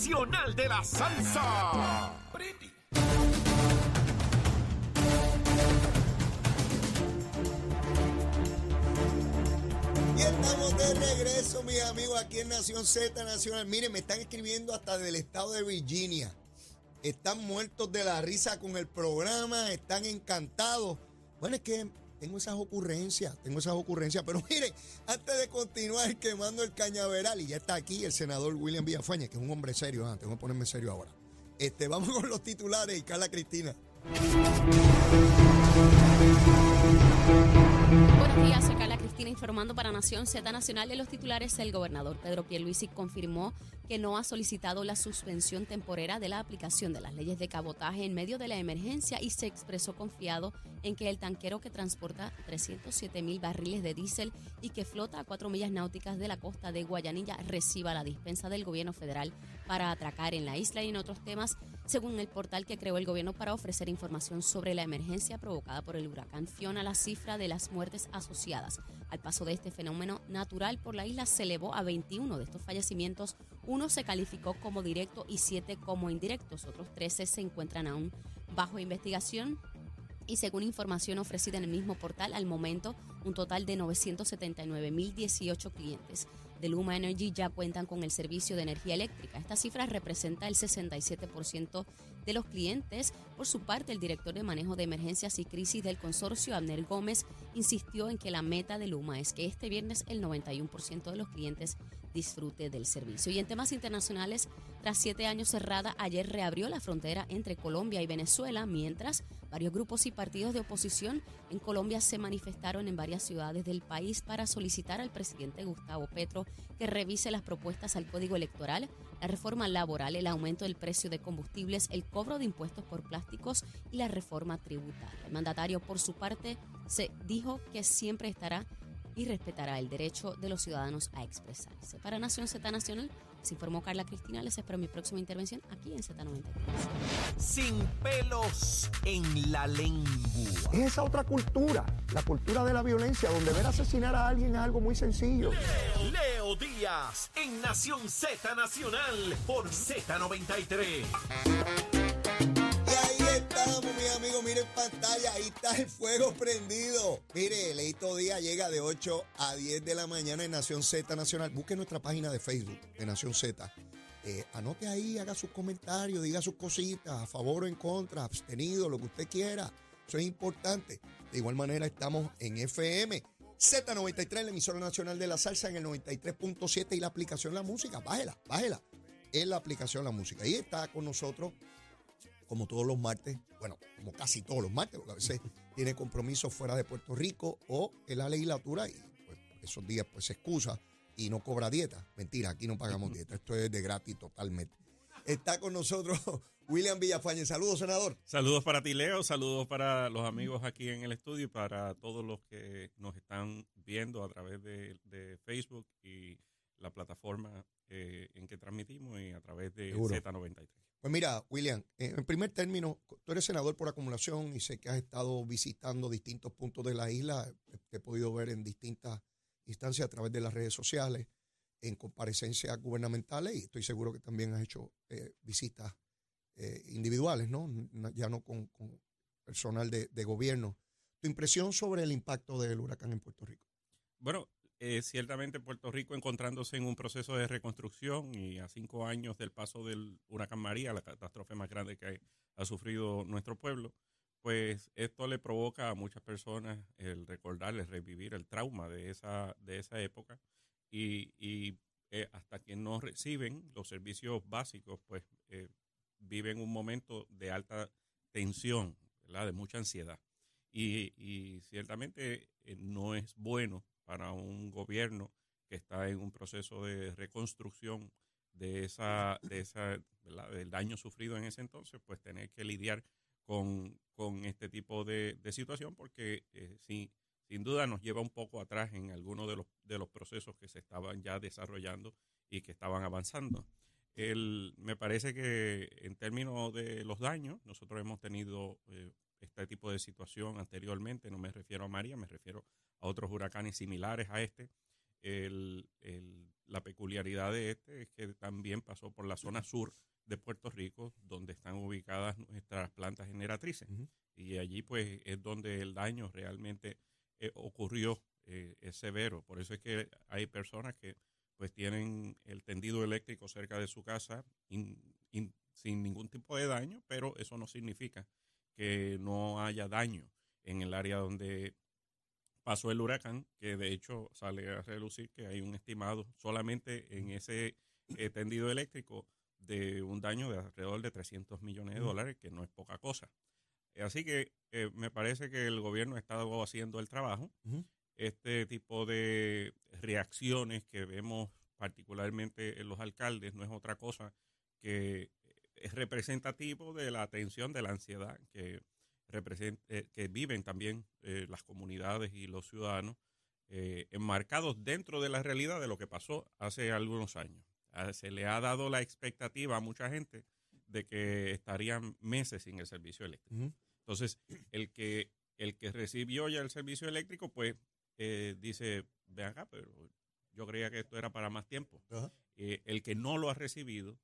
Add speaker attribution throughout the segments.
Speaker 1: nacional de la salsa.
Speaker 2: Y estamos de regreso, mis amigos, aquí en Nación Z Nacional. Miren, me están escribiendo hasta del estado de Virginia. Están muertos de la risa con el programa, están encantados. Bueno, es que tengo esas ocurrencias, tengo esas ocurrencias. Pero miren, antes de continuar quemando el cañaveral, y ya está aquí el senador William Villafaña, que es un hombre serio, ah, tengo que ponerme serio ahora. Este, vamos con los titulares y Carla Cristina.
Speaker 3: Buenos días, soy Carla Informando para Nación Z Nacional de los titulares. El gobernador Pedro Pierluisi confirmó que no ha solicitado la suspensión temporera de la aplicación de las leyes de cabotaje en medio de la emergencia y se expresó confiado en que el tanquero que transporta 307 mil barriles de diésel y que flota a cuatro millas náuticas de la costa de Guayanilla reciba la dispensa del gobierno federal para atracar en la isla y en otros temas, según el portal que creó el gobierno para ofrecer información sobre la emergencia provocada por el huracán Fiona. La cifra de las muertes asociadas al paso de este fenómeno natural por la isla se elevó a 21 de estos fallecimientos. Uno se calificó como directo y siete como indirectos. Otros 13 se encuentran aún bajo investigación. Y según información ofrecida en el mismo portal, al momento un total de 979.018 clientes de Luma Energy ya cuentan con el servicio de energía eléctrica. Esta cifra representa el 67% de los clientes. Por su parte, el director de manejo de emergencias y crisis del consorcio, Abner Gómez, insistió en que la meta de Luma es que este viernes el 91% de los clientes disfrute del servicio. Y en temas internacionales, tras siete años cerrada, ayer reabrió la frontera entre Colombia y Venezuela, mientras varios grupos y partidos de oposición en Colombia se manifestaron en varias ciudades del país para solicitar al presidente Gustavo Petro que revise las propuestas al código electoral, la reforma laboral, el aumento del precio de combustibles, el cobro de impuestos por plásticos y la reforma tributaria. El mandatario, por su parte, se dijo que siempre estará y respetará el derecho de los ciudadanos a expresarse. Para Nación Z Nacional, se informó Carla Cristina. Les espero mi próxima intervención aquí en Z93.
Speaker 1: Sin pelos en la lengua.
Speaker 4: Es esa otra cultura, la cultura de la violencia, donde ver asesinar a alguien es algo muy sencillo.
Speaker 1: Leo Díaz en Nación Z Nacional por Z93.
Speaker 2: Estamos, mis amigos. Miren pantalla, ahí está el fuego prendido. Mire, Leito Díaz llega de 8 a 10 de la mañana en Nación Z Nacional. Busque nuestra página de Facebook de Nación Z. Eh, anote ahí, haga sus comentarios, diga sus cositas, a favor o en contra, abstenido, lo que usted quiera. Eso es importante. De igual manera, estamos en FM. Z93, la emisora nacional de la salsa en el 93.7 y la aplicación La Música. Bájela, bájela. Es la aplicación La Música. Ahí está con nosotros como todos los martes, bueno, como casi todos los martes, porque a veces tiene compromisos fuera de Puerto Rico o en la legislatura y pues, esos días pues se excusa y no cobra dieta. Mentira, aquí no pagamos dieta, esto es de gratis totalmente. Está con nosotros William Villafañe. Saludos, senador.
Speaker 5: Saludos para ti, Leo. Saludos para los amigos aquí en el estudio y para todos los que nos están viendo a través de, de Facebook y la plataforma eh, en que transmitimos y a través de
Speaker 2: Seguro.
Speaker 5: Z93.
Speaker 2: Pues mira, William, eh, en primer término, tú eres senador por acumulación y sé que has estado visitando distintos puntos de la isla. Te he podido ver en distintas instancias a través de las redes sociales, en comparecencias gubernamentales y estoy seguro que también has hecho eh, visitas eh, individuales, ¿no? No- Ya no con, con personal de, de gobierno. Tu impresión sobre el impacto del huracán en Puerto Rico.
Speaker 5: Bueno, eh, ciertamente Puerto Rico encontrándose en un proceso de reconstrucción y a cinco años del paso del huracán María, la catástrofe más grande que ha sufrido nuestro pueblo, pues esto le provoca a muchas personas el recordarles, revivir el trauma de esa, de esa época y, eh, hasta que no reciben los servicios básicos, pues eh, viven un momento de alta tensión, de mucha ansiedad. Y, y ciertamente eh, no es bueno para un gobierno que está en un proceso de reconstrucción de esa, de esa, del daño sufrido en ese entonces, pues tener que lidiar con, con este tipo de, de situación porque eh, sin duda nos lleva un poco atrás en algunos de los, de los procesos que se estaban ya desarrollando y que estaban avanzando. El, me parece que en términos de los daños, nosotros hemos tenido eh, este tipo de situación anteriormente, no me refiero a María, me refiero a otros huracanes similares a este. el, el, la peculiaridad de este es que también pasó por la zona sur de Puerto Rico, donde están ubicadas nuestras plantas generatrices. Y allí pues es donde el daño realmente eh, ocurrió, eh, es severo. Por eso es que hay personas que pues tienen el tendido eléctrico cerca de su casa sin ningún tipo de daño, pero eso no significa que no haya daño en el área donde pasó el huracán, que de hecho sale a relucir que hay un estimado solamente en ese eh, tendido eléctrico de un daño de alrededor de 300 millones de dólares, que no es poca cosa. Así que eh, me parece que el gobierno ha estado haciendo el trabajo. Este tipo de reacciones que vemos particularmente en los alcaldes no es otra cosa que es representativo de la atención de la ansiedad que, eh, que viven también eh, las comunidades y los ciudadanos enmarcados dentro de la realidad de lo que pasó hace algunos años. Ah, se le ha dado la expectativa a mucha gente de que estarían meses sin el servicio eléctrico. Entonces, el que, el que recibió ya el servicio eléctrico, pues eh, dice, ve acá, pero yo creía que esto era para más tiempo. Eh, el que no lo ha recibido,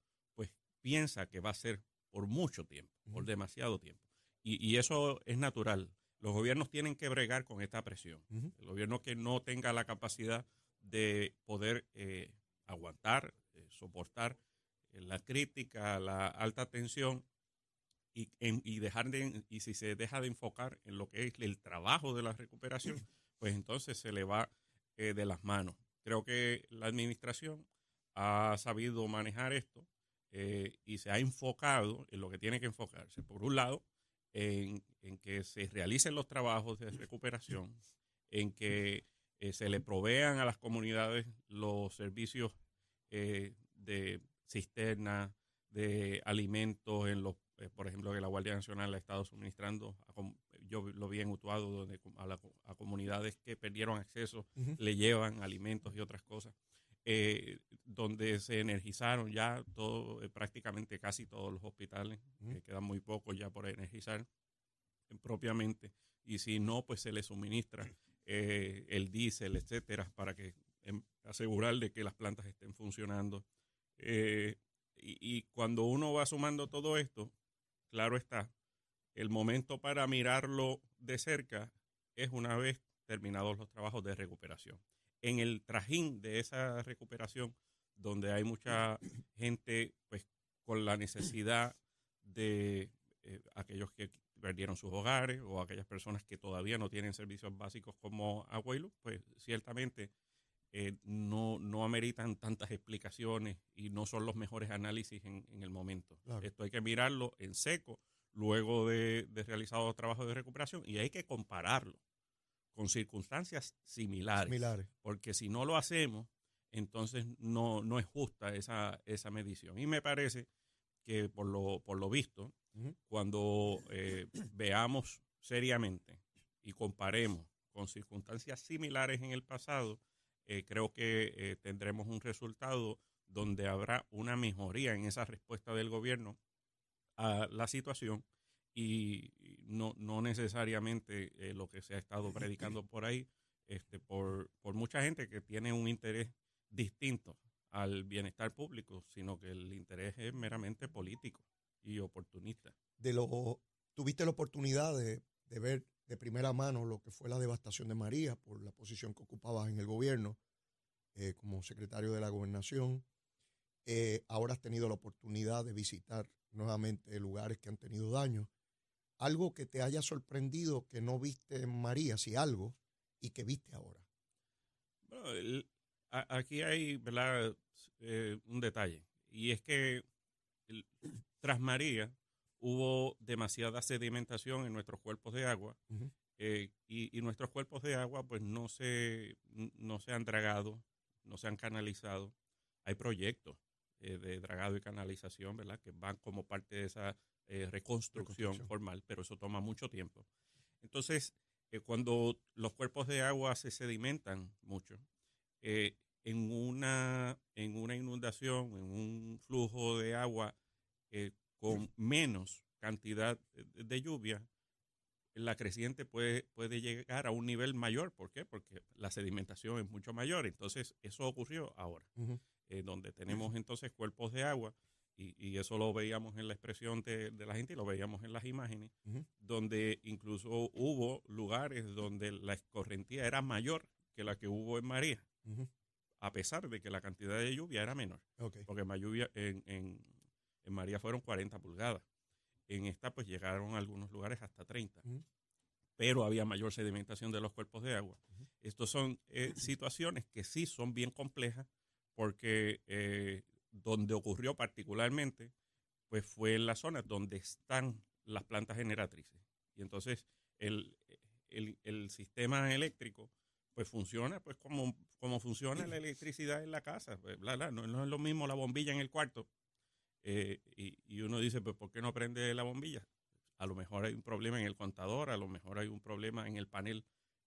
Speaker 5: piensa que va a ser por mucho tiempo, por demasiado tiempo. Y, eso es natural. Los gobiernos tienen que bregar con esta presión. El gobierno que no tenga la capacidad de poder eh, aguantar, soportar la crítica, la alta tensión y, y, dejar de, y si se deja de enfocar en lo que es el trabajo de la recuperación, pues entonces se le va eh, de las manos. Creo que la administración ha sabido manejar esto eh, y se ha enfocado en lo que tiene que enfocarse. Por un lado, en, en que se realicen los trabajos de recuperación, en que eh, se le provean a las comunidades los servicios de cisterna, de alimentos en los, eh, por ejemplo, que la Guardia Nacional ha estado suministrando, yo lo vi en Utuado, donde a, comunidades que perdieron acceso le llevan alimentos y otras cosas, eh, donde se energizaron ya todo, eh, prácticamente casi todos los hospitales, quedan muy pocos ya por energizar propiamente, y si no, pues se les suministra el diésel, etcétera, para que em, asegurar de que las plantas estén funcionando. Eh, y, cuando uno va sumando todo esto, claro está, el momento para mirarlo de cerca es una vez terminados los trabajos de recuperación. En el trajín de esa recuperación, donde hay mucha gente pues con la necesidad de eh, aquellos que perdieron sus hogares o aquellas personas que todavía no tienen servicios básicos como agua y luz, pues ciertamente eh, no, no ameritan tantas explicaciones y no son los mejores análisis en, el momento. Esto hay que mirarlo en seco luego de, de realizado los trabajos de recuperación y hay que compararlo con circunstancias similares. similares. Porque si no lo hacemos, entonces no, no es justa esa, esa medición. Y me parece que por lo, por lo visto, cuando eh, veamos seriamente y comparemos con circunstancias similares en el pasado, eh, creo que eh, tendremos un resultado donde habrá una mejoría en esa respuesta del gobierno a la situación y no, no necesariamente lo que se ha estado predicando por ahí, este, por, por mucha gente que tiene un interés distinto al bienestar público, sino que el interés es meramente político y oportunista.
Speaker 2: De lo, tuviste la oportunidad de, de ver de primera mano lo que fue la devastación de María por la posición que ocupabas en el gobierno eh, como secretario de la gobernación. Eh, ahora has tenido la oportunidad de visitar nuevamente lugares que han tenido daño. Algo que te haya sorprendido que no viste en María, si algo, y que viste ahora.
Speaker 5: Bueno, aquí hay ¿verdad? Eh, un detalle, y es que tras María hubo demasiada sedimentación en nuestros cuerpos de agua eh, y, nuestros cuerpos de agua pues no se, no se han dragado, no se han canalizado. Hay proyectos eh, de dragado y canalización, ¿verdad? Que van como parte de esa eh, reconstrucción, formal, pero eso toma mucho tiempo. Entonces, cuando los cuerpos de agua se sedimentan mucho, en, una, en una inundación, en un flujo de agua con menos cantidad de lluvia, la creciente puede, puede llegar a un nivel mayor. ¿Por qué? Porque la sedimentación es mucho mayor. Entonces, eso ocurrió ahora, eh, donde tenemos entonces cuerpos de agua, y, y eso lo veíamos en la expresión de, de la gente y lo veíamos en las imágenes, donde incluso hubo lugares donde la escorrentía era mayor que la que hubo en María. A pesar de que la cantidad de lluvia era menor. Porque en, lluvia, en, en, en María fueron 40 pulgadas. En esta pues llegaron a algunos lugares hasta 30.
Speaker 2: Ujú.
Speaker 5: Pero había mayor sedimentación de los cuerpos de agua. Estas son eh, situaciones que sí son bien complejas porque eh, donde ocurrió particularmente pues fue en las zonas donde están las plantas generatrices. Y entonces el, el, el sistema eléctrico pues funciona pues como, como funciona la electricidad en la casa. Pues, bla, bla. No, no es lo mismo la bombilla en el cuarto. Eh, y, y uno dice, pues ¿por qué no prende la bombilla? A lo mejor hay un problema en el contador, a lo mejor hay un problema en el panel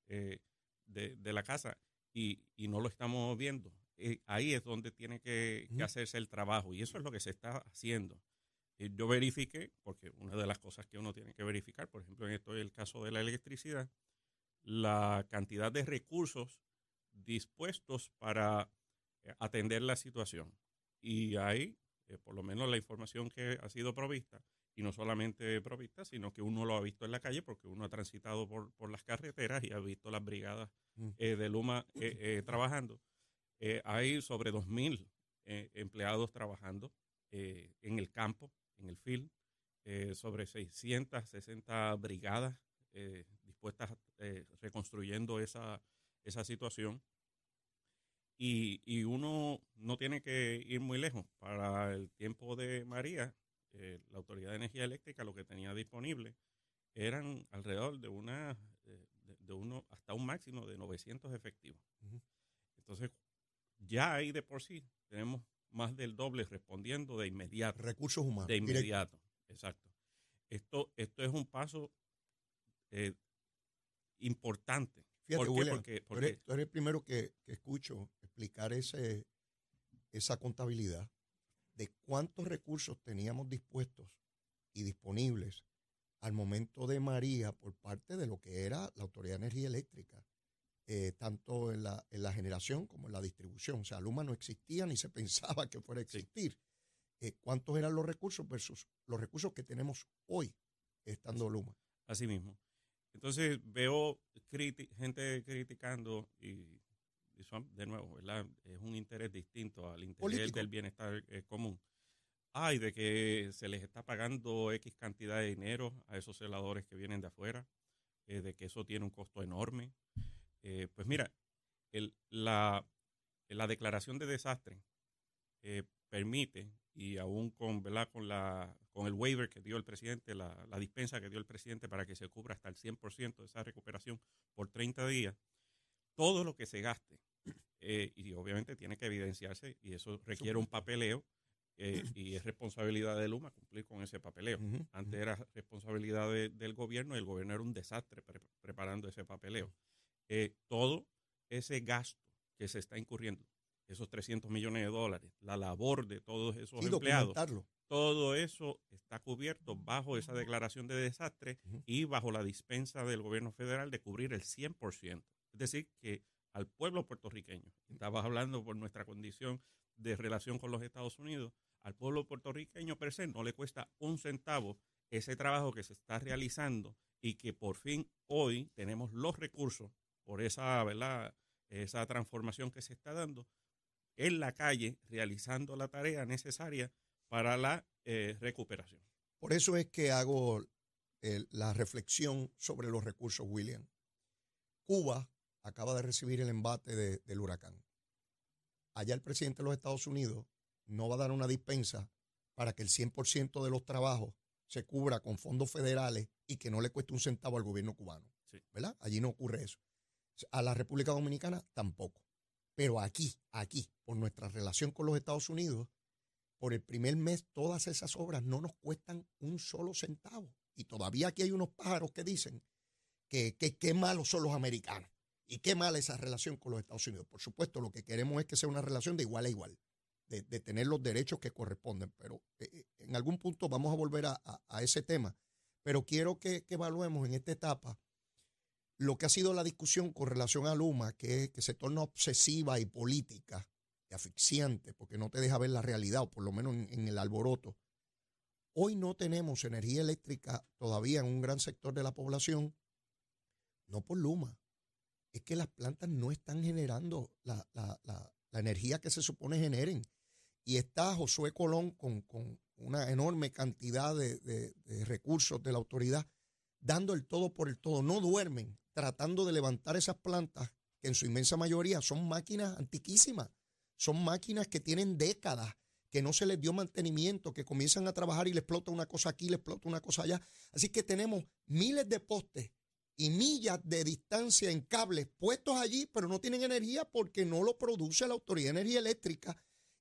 Speaker 5: eh, de, de la casa y, y no lo estamos viendo. Eh, ahí es donde tiene que, que hacerse el trabajo y eso es lo que se está haciendo. Yo verifiqué, porque una de las cosas que uno tiene que verificar, por ejemplo, en esto es el caso de la electricidad, la cantidad de recursos dispuestos para eh, atender la situación. Y ahí, eh, por lo menos la información que ha sido provista, y no solamente provista, sino que uno lo ha visto en la calle porque uno ha transitado por, por las carreteras y ha visto las brigadas
Speaker 2: Mm.
Speaker 5: eh, de Luma eh, trabajando. Hay sobre 2.000 eh, empleados trabajando en el campo, en el field, sobre 660 brigadas dispuestas eh, reconstruyendo esa, esa situación. Y, y uno no tiene que ir muy lejos. Para el tiempo de María, eh, la Autoridad de Energía Eléctrica lo que tenía disponible eran alrededor de una eh, de, de uno hasta un máximo de 900 efectivos. Entonces, ya ahí de por sí tenemos más del doble respondiendo de inmediato.
Speaker 2: Recursos humanos.
Speaker 5: De inmediato, exacto. Esto, esto es un paso eh, importante.
Speaker 2: Fíjate,
Speaker 5: ¿Por qué? Porque,
Speaker 2: tú,
Speaker 5: porque
Speaker 2: eres, tú eres el primero que, que escucho explicar ese, esa contabilidad de cuántos recursos teníamos dispuestos y disponibles al momento de María por parte de lo que era la Autoridad de Energía Eléctrica, eh, tanto en la, en la generación como en la distribución. O sea, Luma no existía ni se pensaba que fuera a existir. Eh, ¿Cuántos eran los recursos versus los recursos que tenemos hoy estando Luma?
Speaker 5: así mismo. Entonces veo gente criticando y, y son, de nuevo, ¿verdad? Es un interés distinto al interés
Speaker 2: Político.
Speaker 5: del bienestar eh, común. Ay, de que se les está pagando X cantidad de dinero a esos celadores que vienen de afuera, eh, de que eso tiene un costo enorme. Eh, pues mira, el, la, la declaración de desastre permite, y aún con, ¿verdad? con, la, con el waiver que dio el presidente, la, la dispensa que dio el presidente para que se cubra hasta el 100% de esa recuperación por 30 días, todo lo que se gaste, eh, y obviamente tiene que evidenciarse, y eso requiere un papeleo, eh, y es responsabilidad de Luma cumplir con ese papeleo. Antes era responsabilidad de- del gobierno y el gobierno era un desastre pre- preparando ese papeleo. Eh, todo ese gasto que se está incurriendo, esos 300 millones de dólares, la labor de todos esos
Speaker 2: Y
Speaker 5: empleados. Todo eso está cubierto bajo esa declaración de desastre y bajo la dispensa del gobierno federal de cubrir el 100%. Es decir, que al pueblo puertorriqueño, estabas hablando por nuestra condición de relación con los Estados Unidos, al pueblo puertorriqueño per se no le cuesta un centavo ese trabajo que se está realizando y que por fin hoy tenemos los recursos por esa, ¿verdad? esa transformación que se está dando en la calle realizando la tarea necesaria para la eh, recuperación.
Speaker 2: Por eso es que hago la reflexión sobre los recursos, William. Cuba acaba de recibir el embate de- del huracán. Allá el presidente de los Estados Unidos no va a dar una dispensa para que el 100% de los trabajos se cubra con fondos federales y que no le cueste un centavo al gobierno cubano.
Speaker 5: Sí.
Speaker 2: ¿Verdad? Allí no ocurre eso. A la República Dominicana tampoco. Pero aquí, aquí, por nuestra relación con los Estados Unidos, por el primer mes todas esas obras no nos cuestan un solo centavo. Y todavía aquí hay unos pájaros que dicen que qué malos son los americanos y qué mala esa relación con los Estados Unidos. Por supuesto, lo que queremos es que sea una relación de igual a igual, de, tener los derechos que corresponden. Pero eh, eh, en algún punto vamos a volver a, ese tema. pero quiero que, evaluemos en esta etapa lo que ha sido la discusión con relación a Luma, que, que se torna obsesiva y política asfixiante, porque no te deja ver la realidad, o por lo menos en, el alboroto. Hoy no tenemos energía eléctrica todavía en un gran sector de la población, no por Luma, es que las plantas no están generando la, la- la- energía que se supone generen. Y está Josué Colón con, con una enorme cantidad de- de recursos de la autoridad dando el todo por el todo. No duermen tratando de levantar esas plantas que en su inmensa mayoría son máquinas antiquísimas. Son máquinas que tienen décadas, que no se les dio mantenimiento, que comienzan a trabajar y le explota una cosa aquí, le explota una cosa allá. Así que tenemos miles de postes y millas de distancia en cables puestos allí, pero no tienen energía porque no lo produce la Autoridad de Energía Eléctrica.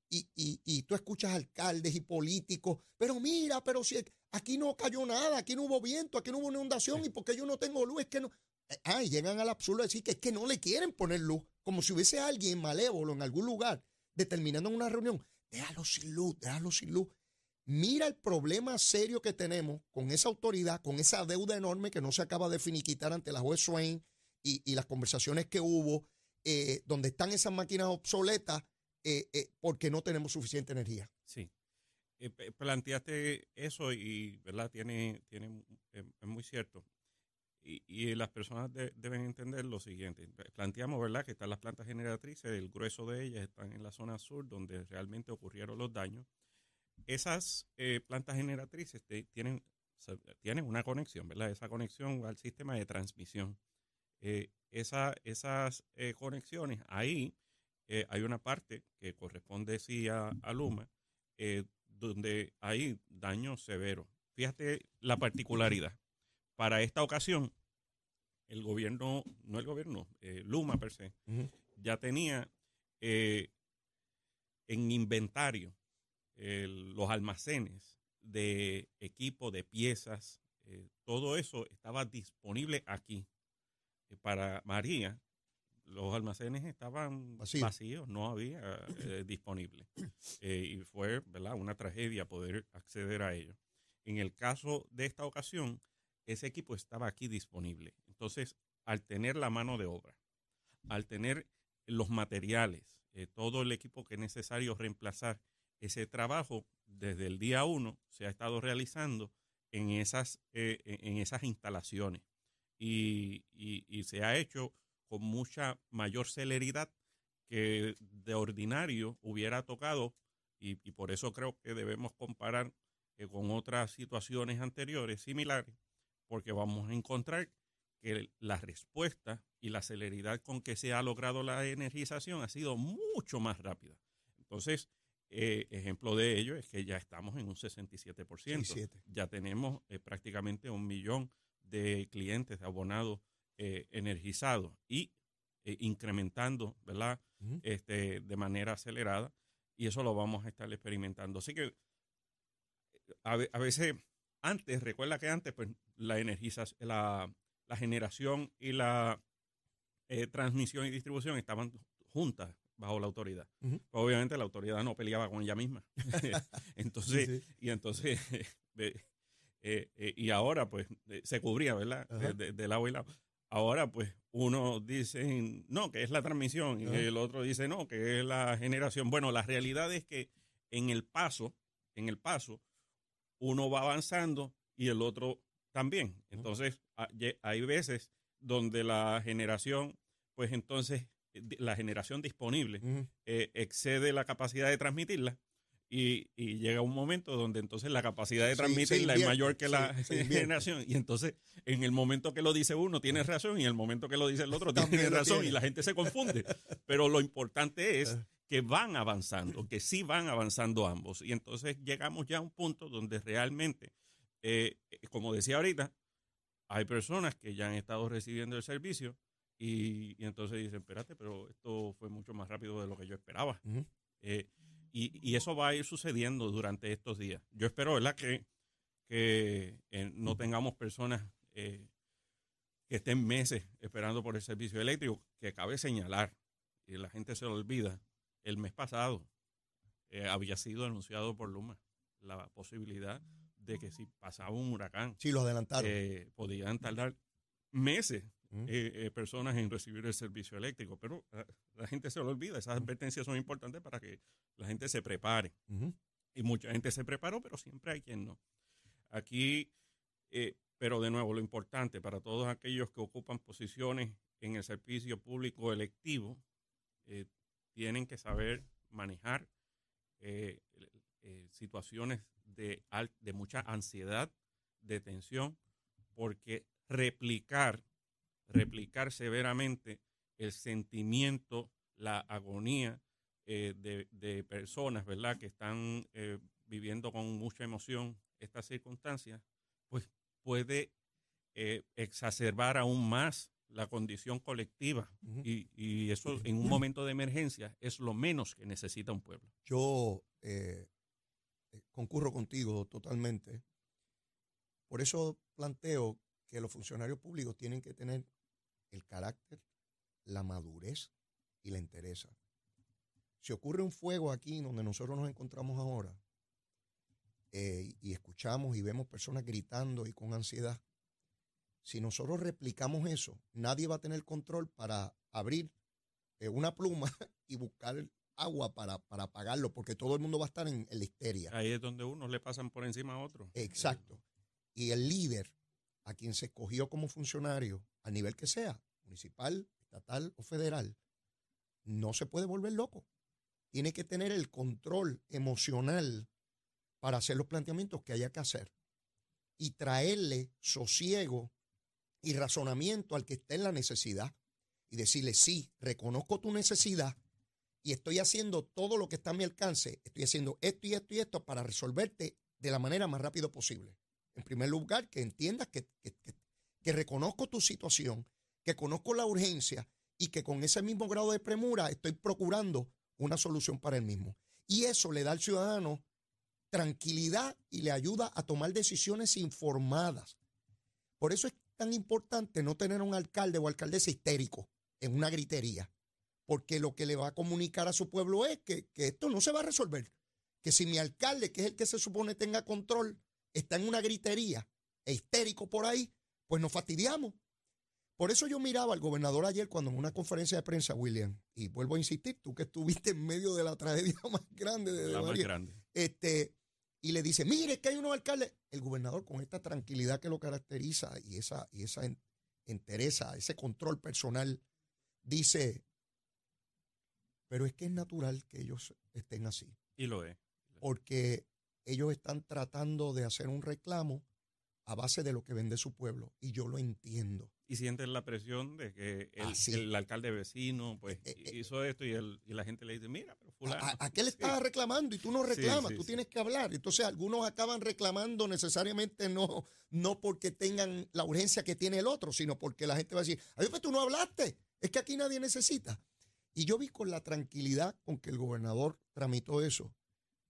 Speaker 2: Y, y, y tú escuchas alcaldes y políticos, pero mira, pero si aquí no cayó nada, aquí no hubo viento, aquí no hubo inundación, y porque yo no tengo luz, es que no. Ah, y llegan al absurdo de decir que es que no le quieren poner luz, como si hubiese alguien malévolo en algún lugar determinando en una reunión, déjalo sin luz, déjalo sin luz. Mira el problema serio que tenemos con esa autoridad, con esa deuda enorme que no se acaba de finiquitar ante la juez Swain y, las conversaciones que hubo, eh, donde están esas máquinas obsoletas eh, eh, porque no tenemos suficiente energía.
Speaker 5: Sí. Planteaste eso y, ¿verdad? Tiene, tiene, es muy cierto. Y, y las personas de- deben entender lo siguiente. Planteamos, ¿verdad?, que están las plantas generatrices, el grueso de ellas están en la zona sur donde realmente ocurrieron los daños. Esas eh, plantas generatrices tienen, tienen una conexión, ¿verdad? Esa conexión al sistema de transmisión. Eh, esa- esas eh, conexiones, ahí eh, hay una parte que corresponde sí a, a Luma, eh, donde hay daños severos. Fíjate la particularidad. Para esta ocasión, el gobierno, no el gobierno, eh, Luma per se, ya tenía eh, en inventario los almacenes de equipo, de piezas, eh, todo eso estaba disponible aquí. Para María, los almacenes estaban
Speaker 2: Vacíos.
Speaker 5: vacíos, no había disponible. Y fue ¿verdad? una tragedia poder acceder a ellos. En el caso de esta ocasión, ese equipo estaba aquí disponible. Entonces, al tener la mano de obra, al tener los materiales, eh, todo el equipo que es necesario reemplazar, ese trabajo desde el día uno se ha estado realizando en esas, eh, en esas instalaciones y se ha hecho con mucha mayor celeridad que de ordinario hubiera tocado y, y por eso creo que debemos comparar eh, con otras situaciones anteriores similares porque vamos a encontrar que la respuesta y la celeridad con que se ha logrado la energización ha sido mucho más rápida. Entonces, eh, ejemplo de ello es que ya estamos en un 67%.
Speaker 2: 67.
Speaker 5: Ya tenemos eh, prácticamente un millón de clientes, de abonados eh, energizados y incrementando, ¿verdad? Este, de manera acelerada y eso lo vamos a estar experimentando. Así que a veces, antes, recuerda que antes, pues la energización, la, la generación y la eh, transmisión y distribución estaban juntas bajo la autoridad. Pues, obviamente la autoridad no peleaba con ella misma. entonces,
Speaker 2: Sí, sí.
Speaker 5: y entonces, eh, eh, y ahora pues se cubría, ¿verdad? De, de- de lado y lado. Ahora pues uno dice, no, que es la transmisión, y el otro dice, no, que es la generación. Bueno, la realidad es que en el paso, en el paso, uno va avanzando y el otro también. Entonces, hay veces donde la generación, pues entonces, eh, la generación disponible eh, excede la capacidad de transmitirla y, y llega un momento donde entonces la capacidad de
Speaker 2: Sí,
Speaker 5: transmitirla es mayor que la
Speaker 2: se
Speaker 5: generación y entonces en el momento que lo dice uno tiene razón y en el momento que lo dice el otro tiene razón
Speaker 2: tiene.
Speaker 5: y la gente se confunde. Pero lo importante es. Que van avanzando, que sí van avanzando ambos y entonces llegamos ya a un punto donde realmente, eh, como decía ahorita, hay personas que ya han estado recibiendo el servicio y, y entonces dicen, espérate, pero esto fue mucho más rápido de lo que yo esperaba. Eh, y, y eso va a ir sucediendo durante estos días. Yo espero, ¿verdad?, que, que eh, no tengamos personas que estén meses esperando por el servicio eléctrico, que cabe señalar, y la gente se lo olvida, el mes pasado eh, había sido anunciado por Luma la posibilidad de que si pasaba un huracán,
Speaker 2: Sí, lo adelantaron.
Speaker 5: eh, podían tardar meses
Speaker 2: Mm.
Speaker 5: eh, personas en recibir el servicio eléctrico. Pero la gente se lo olvida. Esas advertencias son importantes para que la gente se prepare. Y mucha gente se preparó, pero siempre hay quien no. Aquí, pero de nuevo, lo importante para todos aquellos que ocupan posiciones en el servicio público electivo, tienen que saber manejar eh, eh, situaciones de, de mucha ansiedad, de tensión, porque replicar, replicar severamente el sentimiento, la agonía eh, de, de personas, ¿verdad?, que están viviendo con mucha emoción estas circunstancias, pues puede exacerbar aún más la condición colectiva. Y eso en un momento de emergencia es lo menos que necesita un pueblo.
Speaker 2: Yo eh, eh, concurro contigo totalmente. Por eso planteo que los funcionarios públicos tienen que tener el carácter, la madurez y la entereza. Si ocurre un fuego aquí donde nosotros nos encontramos ahora eh, y escuchamos y vemos personas gritando y con ansiedad, si nosotros replicamos eso, nadie va a tener control para abrir eh, una pluma y buscar agua para, para apagarlo, porque todo el mundo va a estar en, en la histeria.
Speaker 5: Ahí es donde unos le pasan por encima a otros.
Speaker 2: Exacto. Y el líder, a quien se escogió como funcionario, a nivel que sea, municipal, estatal o federal, no se puede volver loco. Tiene que tener el control emocional para hacer los planteamientos que haya que hacer y traerle sosiego y razonamiento al que esté en la necesidad y decirle, sí, reconozco tu necesidad y estoy haciendo todo lo que está a mi alcance, estoy haciendo esto y esto y esto para resolverte de la manera más rápido posible. En primer lugar, que entiendas que, que- que- que reconozco tu situación, que conozco la urgencia y que con ese mismo grado de premura estoy procurando una solución para el mismo. Y eso le da al ciudadano tranquilidad y le ayuda a tomar decisiones informadas. Por eso es tan importante no tener un alcalde o alcaldesa histérico en una gritería, porque lo que le va a comunicar a su pueblo es que, que esto no se va a resolver. Que si mi alcalde, que es el que se supone tenga control, está en una gritería e histérico por ahí, pues nos fastidiamos. Por eso yo miraba al gobernador ayer cuando en una conferencia de prensa, William, y vuelvo a insistir, tú que estuviste en medio de la tragedia más grande de, de
Speaker 5: La más
Speaker 2: María,
Speaker 5: grande.
Speaker 2: este, y le dice, mire que hay unos alcaldes. El gobernador con esta tranquilidad que lo caracteriza y esa, y esa en- entereza, ese control personal, dice, pero es que es natural que ellos estén así,
Speaker 5: Y lo es.
Speaker 2: porque ellos están tratando de hacer un reclamo a base de lo que vende su pueblo, y yo lo entiendo.
Speaker 5: Y sienten la presión de que el, alcalde vecino pues
Speaker 2: Eh, eh,
Speaker 5: hizo esto y, el, y la gente le dice, mira, pero fulano.
Speaker 2: ¿A, a- qué le
Speaker 5: Sí.
Speaker 2: estás reclamando? Y tú no reclamas,
Speaker 5: sí,
Speaker 2: tú tienes que hablar. Entonces, algunos acaban reclamando necesariamente no, no porque tengan la urgencia que tiene el otro, sino porque la gente va a decir, ay, pues tú no hablaste, es que aquí nadie necesita. Y yo vi con la tranquilidad con que el gobernador tramitó eso,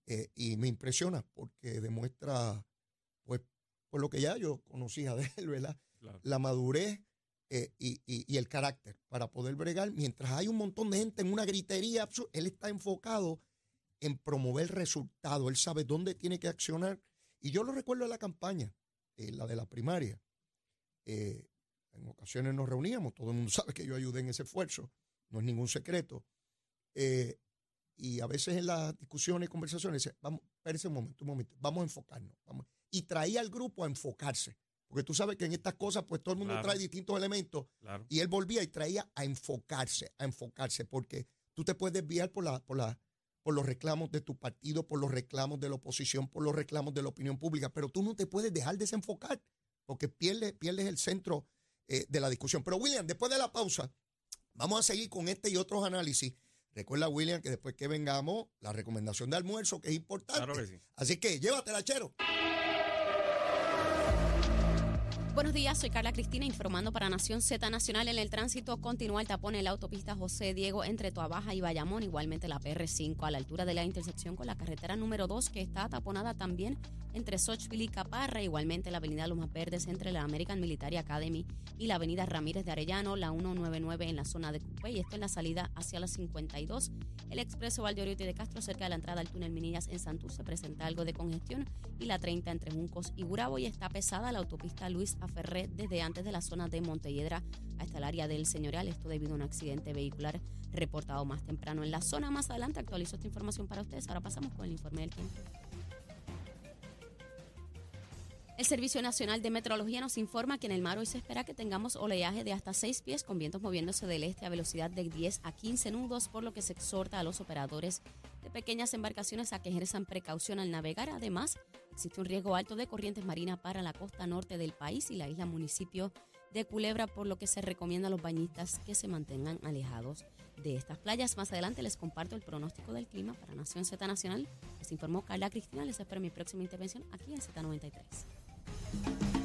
Speaker 2: eh, y me impresiona porque demuestra, pues, por lo que ya yo conocía de él, ¿verdad?
Speaker 5: Claro.
Speaker 2: la madurez eh, y, el carácter para poder bregar. Mientras hay un montón de gente en una gritería, absur- él está enfocado en promover resultados. Él sabe dónde tiene que accionar. Y yo lo recuerdo en la campaña, eh, la de la primaria. Eh, en ocasiones nos reuníamos, todo el mundo sabe que yo ayudé en ese esfuerzo, no es ningún secreto. Eh, y a veces en las discusiones y conversaciones, vamos, espérese un momento, un momento, vamos a enfocarnos. Y traía al grupo a enfocarse. Porque tú sabes que en estas cosas, pues todo el mundo
Speaker 5: Claro.
Speaker 2: trae distintos elementos.
Speaker 5: Claro.
Speaker 2: Y él volvía y traía a enfocarse, a enfocarse, porque tú te puedes desviar por, la, por, la, por los reclamos de tu partido, por los reclamos de la oposición, por los reclamos de la opinión pública, pero tú no te puedes dejar desenfocar, porque pierdes, pierdes el centro eh, de la discusión. Pero William, después de la pausa, vamos a seguir con este y otros análisis. Recuerda, William, que después que vengamos, la recomendación de almuerzo, que es importante.
Speaker 5: Claro que sí.
Speaker 2: Así que llévatela, chero.
Speaker 3: Buenos días, soy Carla Cristina informando para Nación Z Nacional. En el tránsito continúa el tapón en la autopista José Diego entre Toabaja y Bayamón, igualmente la PR5 a la altura de la intersección con la carretera número 2 que está taponada también entre Sochville y Caparra, igualmente la avenida Lomas Verdes entre la American Military Academy y la avenida Ramírez de Arellano, la 199 en la zona de Cupé y esto en la salida hacia la 52. El expreso Valdeoriotti de Castro cerca de la entrada al túnel Minillas en Santurce presenta algo de congestión y la 30 entre Juncos y Gurabo y está pesada la autopista Luis Aferré desde antes de la zona de Montelledra hasta el área del Señorial, esto debido a un accidente vehicular reportado más temprano en la zona. Más adelante actualizo esta información para ustedes. Ahora pasamos con el informe del tiempo. El Servicio Nacional de Meteorología nos informa que en el mar hoy se espera que tengamos oleaje de hasta 6 pies con vientos moviéndose del este a velocidad de 10 a 15 nudos, por lo que se exhorta a los operadores de pequeñas embarcaciones a que ejerzan precaución al navegar. Además, existe un riesgo alto de corrientes marinas para la costa norte del país y la isla municipio de Culebra, por lo que se recomienda a los bañistas que se mantengan alejados de estas playas. Más adelante les comparto el pronóstico del clima para Nación Z Nacional. Les informó Carla Cristina. Les espero mi próxima intervención aquí en Z93.